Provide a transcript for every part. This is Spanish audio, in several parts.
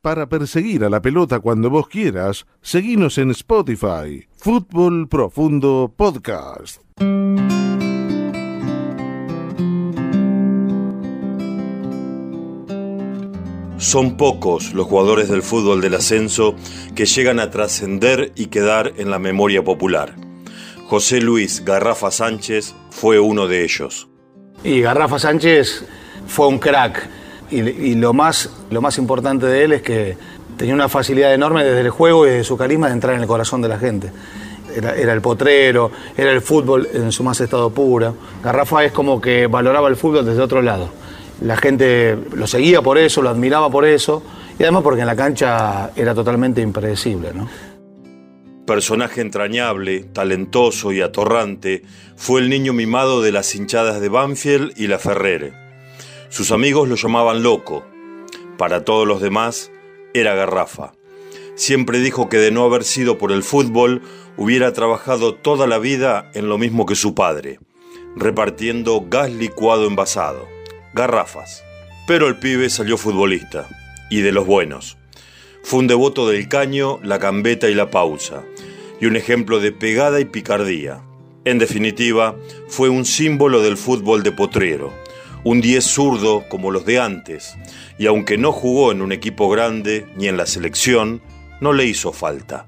Para perseguir a la pelota cuando vos quieras, seguinos en Spotify. Fútbol Profundo Podcast. Son pocos los jugadores del fútbol del ascenso que llegan a trascender y quedar en la memoria popular. José Luis Garrafa Sánchez fue uno de ellos. Y Garrafa Sánchez fue un crack. Y, lo, más, lo más importante de él es que tenía una facilidad enorme desde el juego y desde su carisma de entrar en el corazón de la gente. Era, era, el potrero, era el fútbol en su más estado puro. Garrafa es como que valoraba el fútbol desde otro lado la gente lo seguía por eso, lo admiraba por eso, y además porque en la cancha era totalmente impredecible. ¿no? Personaje entrañable, talentoso y atorrante, fue el niño mimado de las hinchadas de Banfield y la Ferrere. Sus amigos lo llamaban loco. Para todos los demás, era garrafa. Siempre dijo que de no haber sido por el fútbol, hubiera trabajado toda la vida en lo mismo que su padre, repartiendo gas licuado envasado garrafas. Pero el pibe salió futbolista, y de los buenos. Fue un devoto del caño, la cambeta y la pausa, y un ejemplo de pegada y picardía. En definitiva, fue un símbolo del fútbol de potrero, un diez zurdo como los de antes, y aunque no jugó en un equipo grande ni en la selección, no le hizo falta.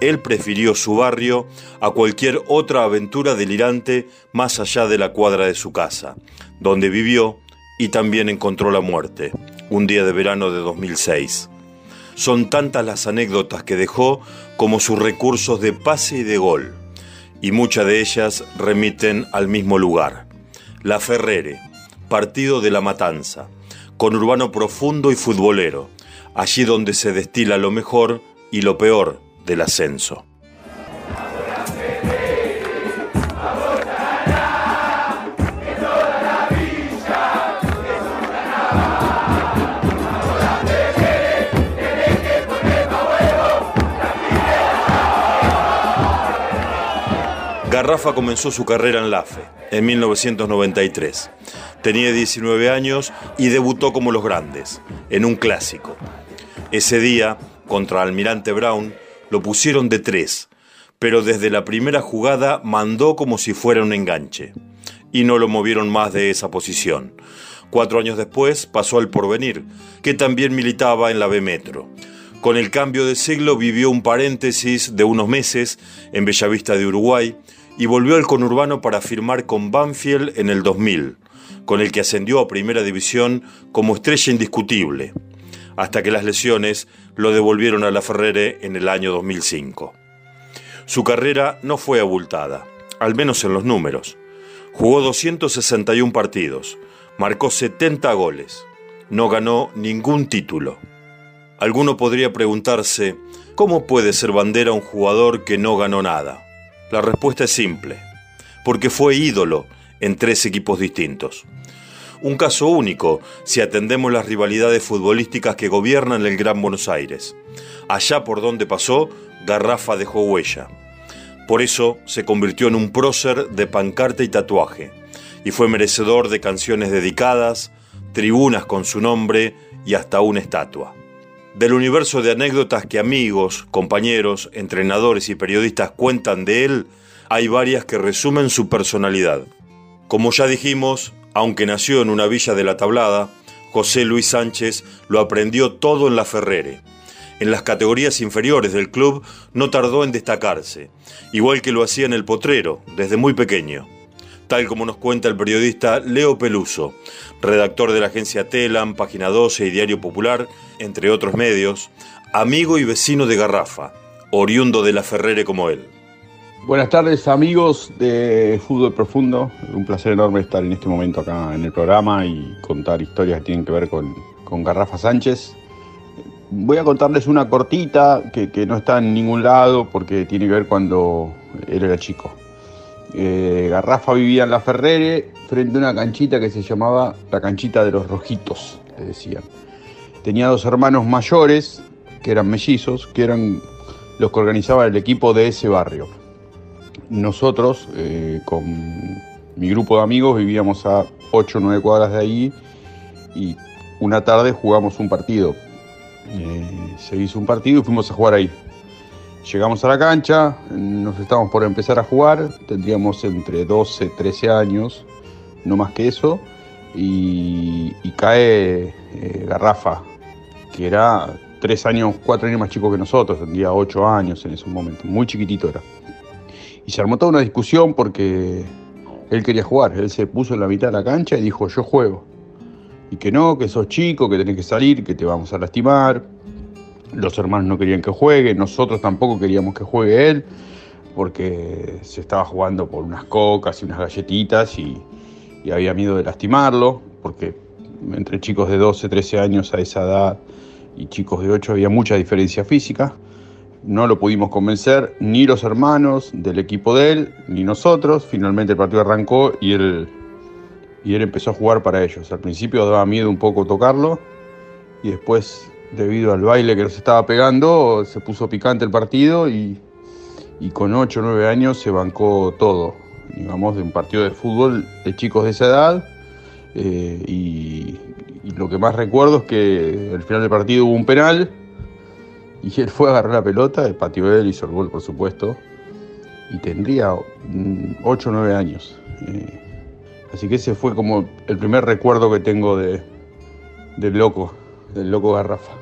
Él prefirió su barrio a cualquier otra aventura delirante más allá de la cuadra de su casa, donde vivió y también encontró la muerte, un día de verano de 2006. Son tantas las anécdotas que dejó como sus recursos de pase y de gol, y muchas de ellas remiten al mismo lugar, La Ferrere, partido de la Matanza, con urbano profundo y futbolero, allí donde se destila lo mejor y lo peor del ascenso. Garrafa comenzó su carrera en la FE en 1993. Tenía 19 años y debutó como los grandes, en un clásico. Ese día, contra Almirante Brown, lo pusieron de tres, pero desde la primera jugada mandó como si fuera un enganche. Y no lo movieron más de esa posición. Cuatro años después pasó al Porvenir, que también militaba en la B Metro. Con el cambio de siglo vivió un paréntesis de unos meses en Bellavista de Uruguay, y volvió al conurbano para firmar con Banfield en el 2000, con el que ascendió a Primera División como estrella indiscutible, hasta que las lesiones lo devolvieron a la Ferrere en el año 2005. Su carrera no fue abultada, al menos en los números. Jugó 261 partidos, marcó 70 goles, no ganó ningún título. Alguno podría preguntarse, ¿cómo puede ser bandera un jugador que no ganó nada? La respuesta es simple, porque fue ídolo en tres equipos distintos. Un caso único si atendemos las rivalidades futbolísticas que gobiernan el Gran Buenos Aires. Allá por donde pasó, Garrafa dejó huella. Por eso se convirtió en un prócer de pancarta y tatuaje, y fue merecedor de canciones dedicadas, tribunas con su nombre y hasta una estatua. Del universo de anécdotas que amigos, compañeros, entrenadores y periodistas cuentan de él, hay varias que resumen su personalidad. Como ya dijimos, aunque nació en una villa de la Tablada, José Luis Sánchez lo aprendió todo en la Ferrere. En las categorías inferiores del club no tardó en destacarse, igual que lo hacía en el Potrero, desde muy pequeño tal como nos cuenta el periodista Leo Peluso, redactor de la agencia Telam, Página 12 y Diario Popular, entre otros medios, amigo y vecino de Garrafa, oriundo de la Ferrere como él. Buenas tardes amigos de Fútbol Profundo, un placer enorme estar en este momento acá en el programa y contar historias que tienen que ver con, Garrafa Sánchez. Voy a contarles una cortita que, que no está en ningún lado porque tiene que ver cuando él era chico. Eh, Garrafa vivía en la Ferrere frente a una canchita que se llamaba la canchita de los rojitos, le decían. Tenía dos hermanos mayores, que eran mellizos, que eran los que organizaban el equipo de ese barrio. Nosotros, eh, con mi grupo de amigos, vivíamos a 8 o 9 cuadras de ahí y una tarde jugamos un partido. Eh, se hizo un partido y fuimos a jugar ahí. Llegamos a la cancha, nos estábamos por empezar a jugar, tendríamos entre 12, 13 años, no más que eso, y, cae eh, Garrafa, que era 3 años, 4 años más chico que nosotros, tendría 8 años en ese momento, muy chiquitito era. Y se armó toda una discusión porque él quería jugar, él se puso en la mitad de la cancha y dijo, yo juego. Y que no, que sos chico, que tenés que salir, que te vamos a lastimar. Los hermanos no querían que juegue, nosotros tampoco queríamos que juegue él, porque se estaba jugando por unas cocas y unas galletitas y, había miedo de lastimarlo, porque entre chicos de 12, 13 años a esa edad y chicos de 8 había mucha diferencia física. No lo pudimos convencer, ni los hermanos del equipo de él, ni nosotros. Finalmente el partido arrancó y él, y él empezó a jugar para ellos. Al principio daba miedo un poco tocarlo y después, debido al baile que nos estaba pegando, se puso picante el partido y, con 8 o 9 años se bancó todo. Digamos, de un partido de fútbol de chicos de esa edad. Eh, y, lo que más recuerdo es que al final del partido hubo un penal y él fue a agarrar la pelota, pateó él, hizo el gol, por supuesto. Y tendría 8 o 9 años. Eh, así que ese fue como el primer recuerdo que tengo de, del loco, del loco Garrafa.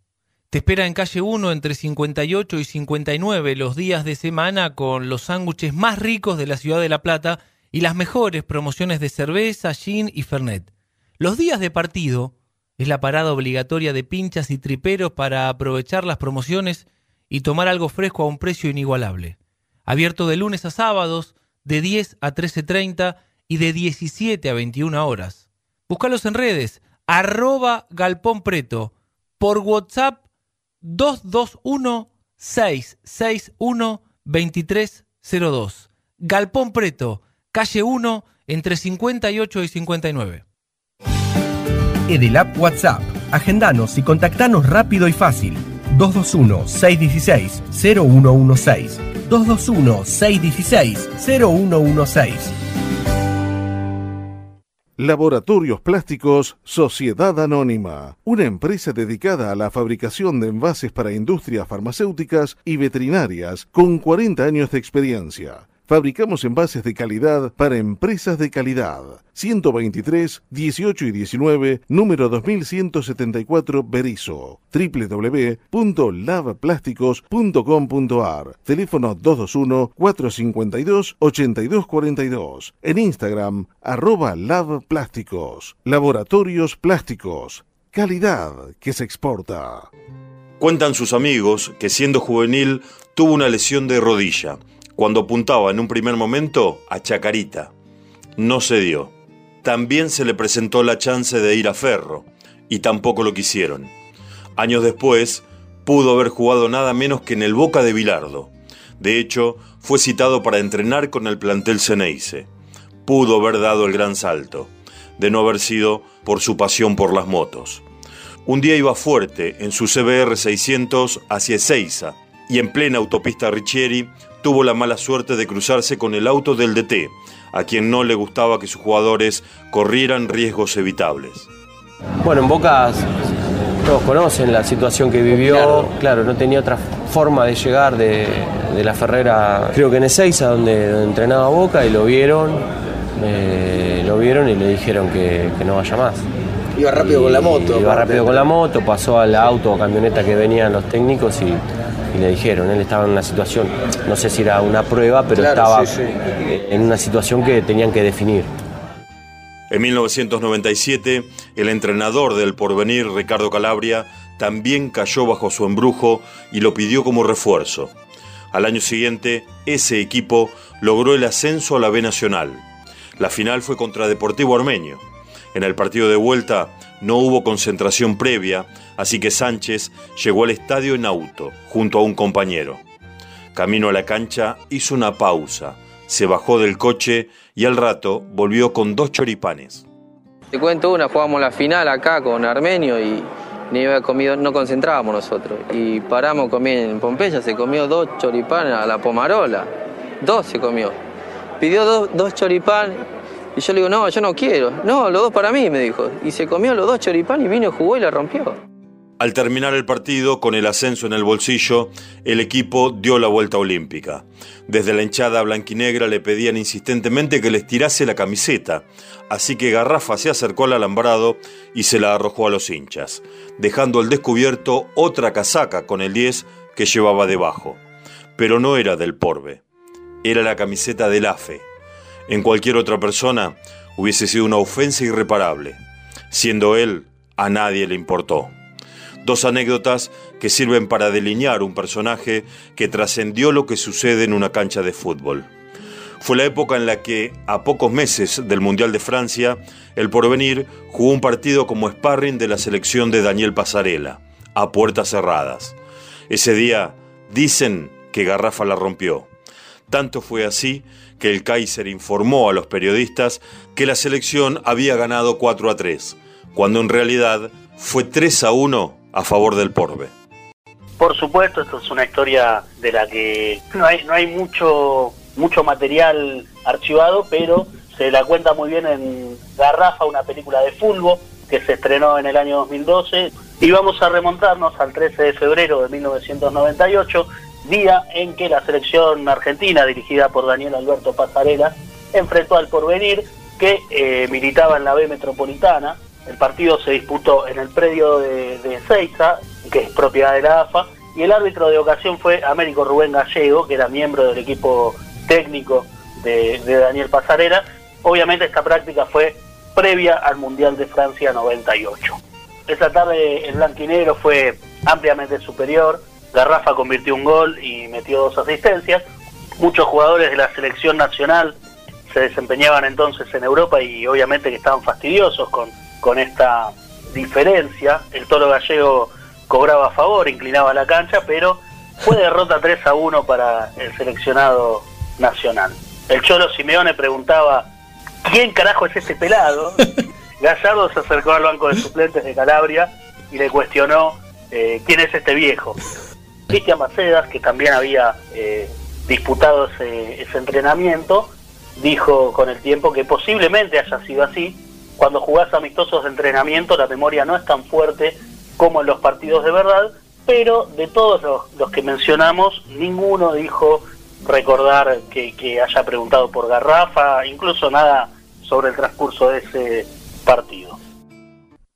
te espera en calle 1 entre 58 y 59 los días de semana con los sándwiches más ricos de la ciudad de La Plata y las mejores promociones de cerveza, gin y fernet. Los días de partido es la parada obligatoria de pinchas y triperos para aprovechar las promociones y tomar algo fresco a un precio inigualable. Abierto de lunes a sábados, de 10 a 13.30 y de 17 a 21 horas. Búscalos en redes, arroba galpón preto, por WhatsApp 221-661-2302. Galpón Preto, calle 1, entre 58 y 59. Edelap WhatsApp. Agendanos y contactanos rápido y fácil. 221-616-0116. 221-616-0116. Laboratorios Plásticos Sociedad Anónima, una empresa dedicada a la fabricación de envases para industrias farmacéuticas y veterinarias con 40 años de experiencia Fabricamos envases de calidad para empresas de calidad. 123, 18 y 19, número 2174 Berizo. www.labplásticos.com.ar. Teléfono 221-452-8242. En Instagram, arroba labplásticos. Laboratorios Plásticos. Calidad que se exporta. Cuentan sus amigos que siendo juvenil tuvo una lesión de rodilla cuando apuntaba en un primer momento a Chacarita. No se dio. También se le presentó la chance de ir a Ferro, y tampoco lo quisieron. Años después, pudo haber jugado nada menos que en el Boca de Bilardo. De hecho, fue citado para entrenar con el plantel Ceneice. Pudo haber dado el gran salto, de no haber sido por su pasión por las motos. Un día iba fuerte en su CBR 600 hacia Ezeiza y en plena autopista Richieri tuvo la mala suerte de cruzarse con el auto del DT, a quien no le gustaba que sus jugadores corrieran riesgos evitables. Bueno, en Boca todos conocen la situación que vivió, claro, no tenía otra forma de llegar de, la Ferrera, creo que en Ezeiza, donde, donde entrenaba Boca, y lo vieron, eh, lo vieron y le dijeron que, no vaya más. Iba rápido con la moto. Iba rápido con la moto, pasó al auto o camioneta que venían los técnicos y y le dijeron, él estaba en una situación, no sé si era una prueba, pero estaba en una situación que tenían que definir. En 1997, el entrenador del porvenir, Ricardo Calabria, también cayó bajo su embrujo y lo pidió como refuerzo. Al año siguiente, ese equipo logró el ascenso a la B Nacional. La final fue contra Deportivo Armenio. En el partido de vuelta no hubo concentración previa, así que Sánchez llegó al estadio en auto, junto a un compañero. Camino a la cancha, hizo una pausa, se bajó del coche y al rato volvió con dos choripanes. Te cuento una, jugamos la final acá con Armenio y había comido, no concentrábamos nosotros. Y paramos, comí en Pompeya, se comió dos choripanes a la pomarola. Dos se comió. Pidió dos, dos choripanes y yo le digo, no, yo no quiero. No, los dos para mí, me dijo. Y se comió los dos choripanes y vino, jugó y la rompió. Al terminar el partido, con el ascenso en el bolsillo, el equipo dio la vuelta olímpica. Desde la hinchada blanquinegra le pedían insistentemente que les tirase la camiseta, así que Garrafa se acercó al alambrado y se la arrojó a los hinchas, dejando al descubierto otra casaca con el 10 que llevaba debajo. Pero no era del Porbe, era la camiseta del AFE. En cualquier otra persona hubiese sido una ofensa irreparable. Siendo él, a nadie le importó. Dos anécdotas que sirven para delinear un personaje que trascendió lo que sucede en una cancha de fútbol. Fue la época en la que, a pocos meses del Mundial de Francia, el Porvenir jugó un partido como sparring de la selección de Daniel Pasarela, a puertas cerradas. Ese día dicen que Garrafa la rompió. Tanto fue así que el Kaiser informó a los periodistas que la selección había ganado 4 a 3, cuando en realidad fue 3 a 1 a favor del Porbe. Por supuesto, esto es una historia de la que no hay, no hay mucho, mucho material archivado, pero se la cuenta muy bien en Garrafa, una película de fútbol que se estrenó en el año 2012. Y vamos a remontarnos al 13 de febrero de 1998, día en que la selección argentina, dirigida por Daniel Alberto Pasarela, enfrentó al Porvenir, que eh, militaba en la B Metropolitana, el partido se disputó en el predio de, de que es propiedad de la AFA, y el árbitro de ocasión fue Américo Rubén Gallego, que era miembro del equipo técnico de, de Daniel Pasarela. Obviamente esta práctica fue previa al Mundial de Francia 98. Esa tarde el blanquinegro fue ampliamente superior, Garrafa convirtió un gol y metió dos asistencias. Muchos jugadores de la selección nacional se desempeñaban entonces en Europa y obviamente que estaban fastidiosos con con esta diferencia. El toro gallego cobraba a favor, inclinaba la cancha, pero fue derrota 3 a 1 para el seleccionado nacional. El Cholo Simeone preguntaba, ¿quién carajo es ese pelado? Gallardo se acercó al banco de suplentes de Calabria y le cuestionó eh, quién es este viejo. Cristian Macedas, que también había eh, disputado ese, ese entrenamiento, dijo con el tiempo que posiblemente haya sido así, cuando jugás amistosos de entrenamiento la memoria no es tan fuerte como en los partidos de verdad, pero de todos los, que mencionamos, ninguno dijo recordar que, que haya preguntado por Garrafa, incluso nada sobre el transcurso de ese partido.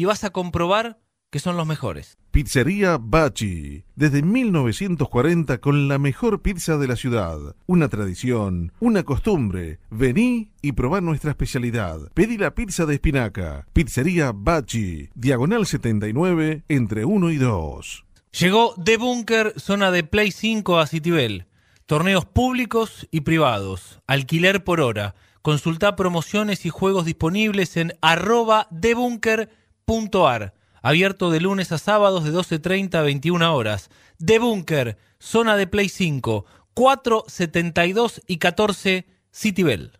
y vas a comprobar que son los mejores. Pizzería Bachi, desde 1940 con la mejor pizza de la ciudad. Una tradición, una costumbre. Vení y probá nuestra especialidad. Pedí la pizza de espinaca. Pizzería Bachi, diagonal 79, entre 1 y 2. Llegó The Bunker, zona de Play 5 a Citibel. Torneos públicos y privados. Alquiler por hora. Consulta promociones y juegos disponibles en arroba debunker.com .ar, abierto de lunes a sábados de 12.30 a 21 horas. De Bunker, zona de Play 5, 472 y 14 Citibel.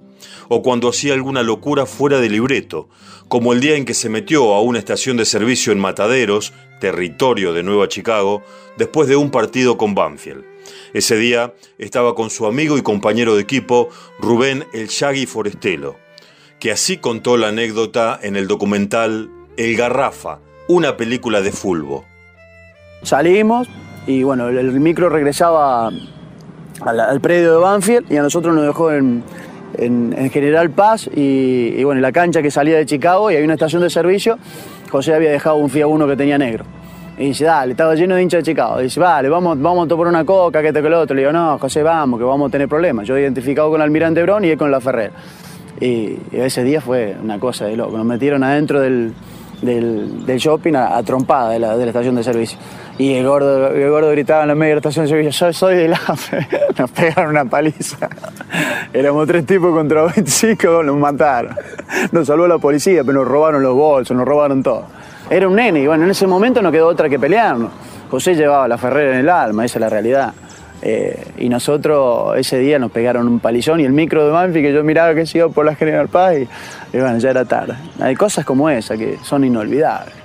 o cuando hacía alguna locura fuera de libreto, como el día en que se metió a una estación de servicio en Mataderos, territorio de Nueva Chicago, después de un partido con Banfield. Ese día estaba con su amigo y compañero de equipo, Rubén El Shaggy Forestelo, que así contó la anécdota en el documental El Garrafa, una película de fulbo. Salimos y bueno, el, el micro regresaba al, al predio de Banfield y a nosotros nos dejó en, en- en General Paz y, y bueno, la cancha que salía de Chicago y había una estación de servicio, José había dejado un Fiat Uno que tenía negro. Y dice, dale, estaba lleno de hinchas de Chicago. dice, vale, vamos, vamos a tomar una coca, que esto, que lo otro. Le digo, no, José, vamos, que vamos a tener problemas. Yo he identificado con el Almirante Brown y él con la Ferrer. Y, y ese día fue una cosa de loco. Nos metieron adentro del, del, del shopping a, trompada de la, de la estación de servicio. Y el gordo, el gordo gritaba en la medio de la estación de servicio, yo soy del AFE. Nos pegaron una paliza. Éramos tres tipos contra 25, nos mataron. Nos salvó la policía, pero nos robaron los bolsos, nos robaron todo. Era un nene y bueno, en ese momento no quedó otra que pelearnos. José llevaba la Ferrera en el alma, esa es la realidad. Eh, y nosotros ese día nos pegaron un palizón y el micro de Banfi que yo miraba que se iba por la General Paz y, y bueno, ya era tarde. Hay cosas como esa que son inolvidables.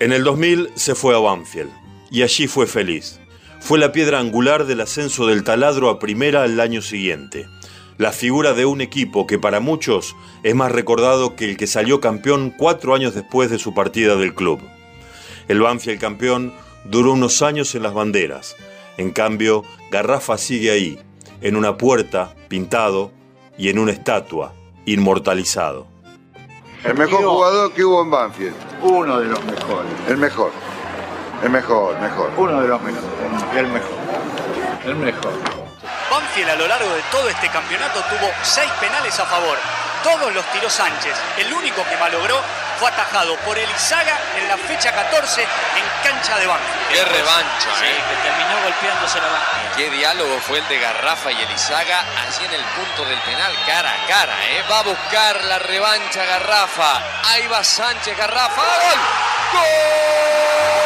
En el 2000 se fue a Banfield y allí fue feliz. Fue la piedra angular del ascenso del taladro a primera el año siguiente. La figura de un equipo que para muchos es más recordado que el que salió campeón cuatro años después de su partida del club. El Banfield campeón duró unos años en las banderas. En cambio, Garrafa sigue ahí, en una puerta, pintado, y en una estatua, inmortalizado. El mejor jugador que hubo en Banfield. Uno de los mejores. El mejor. El mejor, mejor. Uno de los mejores. El mejor. El mejor. Banfield a lo largo de todo este campeonato tuvo seis penales a favor. Todos los tiró Sánchez. El único que malogró fue atajado por Elizaga en la fecha 14 en cancha de Banfield. Qué revancha, Sí, ¿eh? que terminó golpeándose la banca. Qué diálogo fue el de Garrafa y Elizaga allí en el punto del penal, cara a cara, ¿eh? Va a buscar la revancha Garrafa. Ahí va Sánchez, Garrafa. ¡Gol! ¡Gol!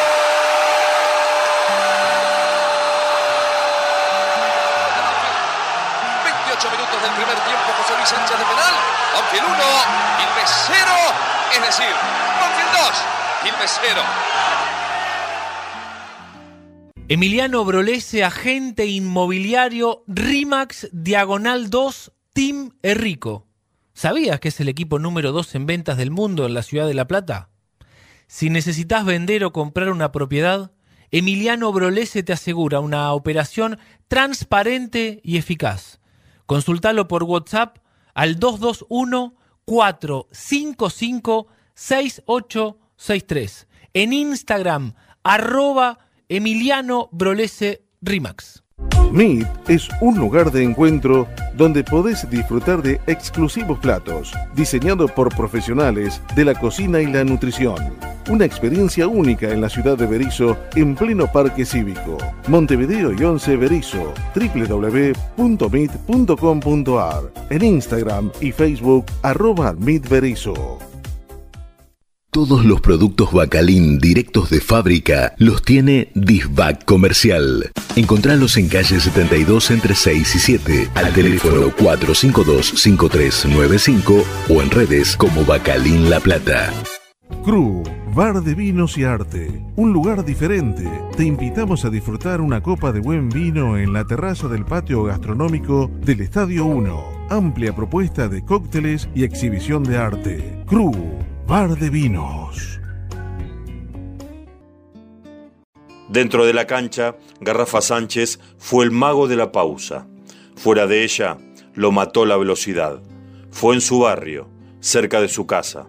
Del primer tiempo, José Luis Sánchez de penal. Banfield 1, Quilmes 0. Es decir, Banfield 2, Quilmes 0. Emiliano Brolese, agente inmobiliario RIMAX Diagonal 2 Team Errico. ¿Sabías que es el equipo número 2 en ventas del mundo en la ciudad de La Plata? Si necesitas vender o comprar una propiedad, Emiliano Brolese te asegura una operación transparente y eficaz. Consultalo por WhatsApp al 221 455 6863. En Instagram, arroba Emiliano Brolese Rimax. Meet es un lugar de encuentro donde podés disfrutar de exclusivos platos, diseñados por profesionales de la cocina y la nutrición. Una experiencia única en la ciudad de Berizo, en pleno parque cívico. Montevideo y 11 Berizo, www.meet.com.ar. En Instagram y Facebook, arroba Meet. Todos los productos Bacalín directos de fábrica los tiene Disbac Comercial. Encontralos en calle 72 entre 6 y 7, al teléfono 452-5395 o en redes como Bacalín La Plata. Cru, Bar de Vinos y Arte. Un lugar diferente. Te invitamos a disfrutar una copa de buen vino en la terraza del patio gastronómico del Estadio 1. Amplia propuesta de cócteles y exhibición de arte. Cru, Bar de Vinos. Dentro de la cancha, Garrafa Sánchez fue el mago de la pausa. Fuera de ella, lo mató la velocidad. Fue en su barrio, cerca de su casa.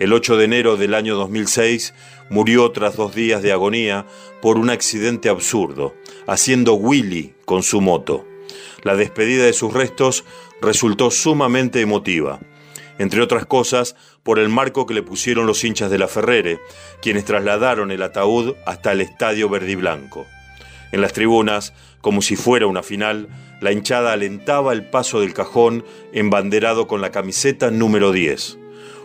El 8 de enero del año 2006 murió tras dos días de agonía por un accidente absurdo, haciendo Willy con su moto. La despedida de sus restos resultó sumamente emotiva, entre otras cosas por el marco que le pusieron los hinchas de la Ferrere, quienes trasladaron el ataúd hasta el estadio verde y blanco. En las tribunas, como si fuera una final, la hinchada alentaba el paso del cajón embanderado con la camiseta número 10.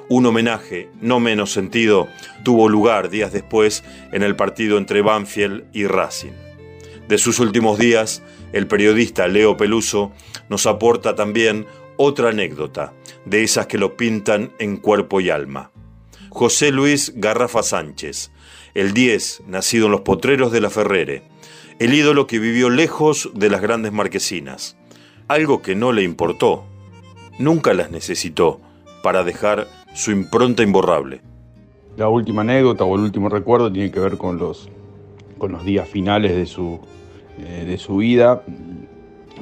Un homenaje, no menos sentido, tuvo lugar días después en el partido entre Banfield y Racing. De sus últimos días, el periodista Leo Peluso nos aporta también otra anécdota, de esas que lo pintan en cuerpo y alma. José Luis Garrafa Sánchez, el 10, nacido en los potreros de la Ferrere, el ídolo que vivió lejos de las grandes marquesinas, algo que no le importó, nunca las necesitó para dejar su impronta imborrable. La última anécdota o el último recuerdo tiene que ver con los, con los días finales de su, eh, de su vida.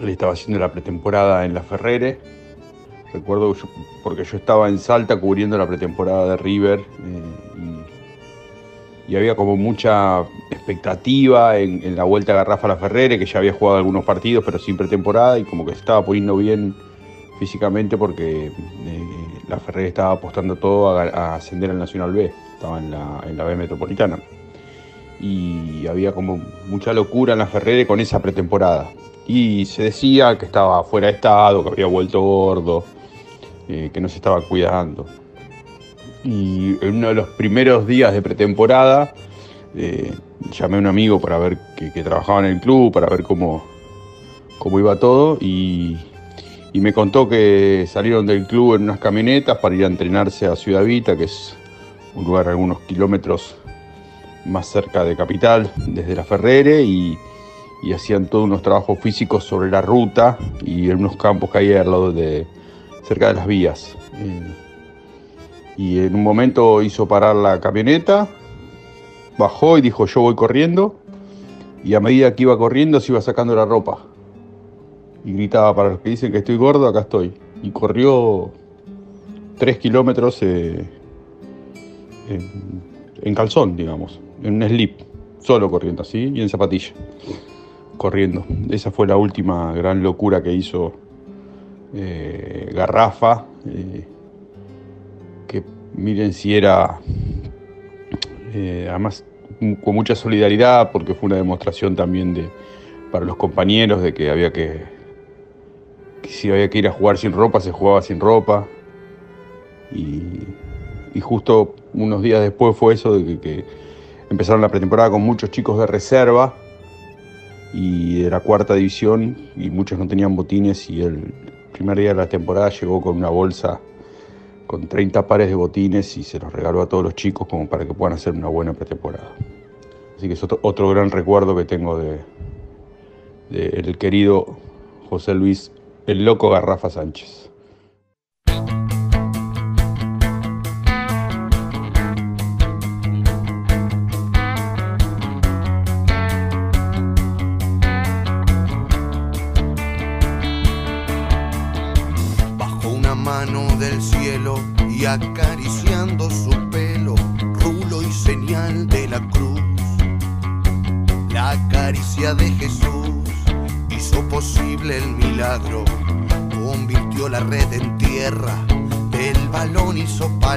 Él estaba haciendo la pretemporada en la Ferrere. Recuerdo porque yo estaba en Salta cubriendo la pretemporada de River eh, y había como mucha expectativa en, en la vuelta a Garrafa la Ferrere, que ya había jugado algunos partidos pero sin pretemporada y como que se estaba poniendo bien físicamente porque eh, la Ferrere estaba apostando todo a, a ascender al Nacional B, estaba en la, en la B Metropolitana. Y había como mucha locura en la Ferrere con esa pretemporada. Y se decía que estaba fuera de estado, que había vuelto gordo, eh, que no se estaba cuidando. Y en uno de los primeros días de pretemporada eh, llamé a un amigo para ver que, trabajaba en el club, para ver cómo, cómo iba todo y, me contó que salieron del club en unas camionetas para ir a entrenarse a Ciudad Vita, que es un lugar algunos kilómetros más cerca de Capital, desde la Ferrere, y, y hacían todos unos trabajos físicos sobre la ruta y en unos campos que hay al lado de, cerca de las vías. Eh, y en un momento hizo parar la camioneta, bajó y dijo yo voy corriendo, y a medida que iba corriendo se iba sacando la ropa y gritaba para los que dicen que estoy gordo, acá estoy. Y corrió tres kilómetros eh, en, calzón, digamos, en un slip, solo corriendo así y en zapatilla, corriendo. Esa fue la última gran locura que hizo eh, Garrafa, eh, que miren si era, eh, además con mucha solidaridad, porque fue una demostración también de, para los compañeros de que había que, que si había que ir a jugar sin ropa, se jugaba sin ropa. Y, justo unos días después fue eso de que, que empezaron la pretemporada con muchos chicos de reserva y de la cuarta división y muchos no tenían botines y el primer día de la temporada llegó con una bolsa con 30 pares de botines y se los regaló a todos los chicos como para que puedan hacer una buena pretemporada. Así que es otro, otro gran recuerdo que tengo de, de el querido José Luis el loco Garrafa Sánchez.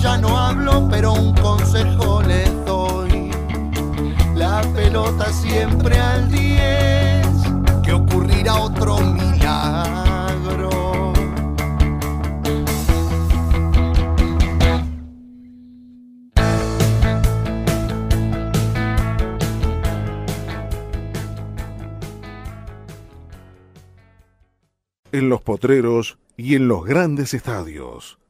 Ya no hablo, pero un consejo les doy. La pelota siempre al 10, que ocurrirá otro milagro. En los potreros y en los grandes estadios.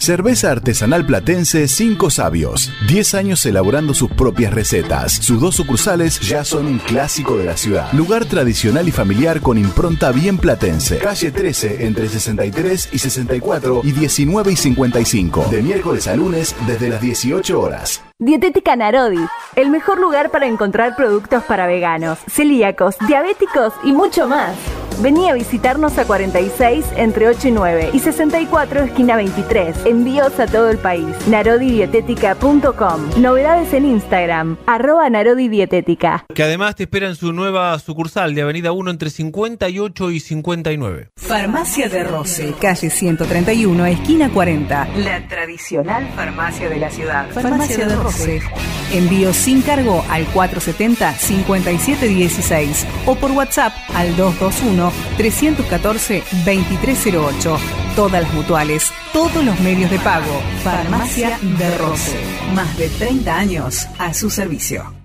Cerveza artesanal platense Cinco Sabios. 10 años elaborando sus propias recetas. Sus dos sucursales ya son un clásico de la ciudad. Lugar tradicional y familiar con impronta bien platense. Calle 13 entre 63 y 64 y 19 y 55. De miércoles a lunes desde las 18 horas. Dietética Narodi, el mejor lugar para encontrar productos para veganos, celíacos, diabéticos y mucho más. Vení a visitarnos a 46 entre 8 y 9 y 64 esquina 23. Envíos a todo el país. Narodidietética.com. Novedades en Instagram. Arroba Narodidietética. Que además te espera en su nueva sucursal de Avenida 1 entre 58 y 59. Farmacia de Roce, calle 131, esquina 40. La tradicional farmacia de la ciudad. Farmacia de Roce. Envío sin cargo al 470-5716 o por WhatsApp al 221-314-2308. Todas las mutuales, todos los medios de pago. Farmacia de Roce. Más de 30 años a su servicio.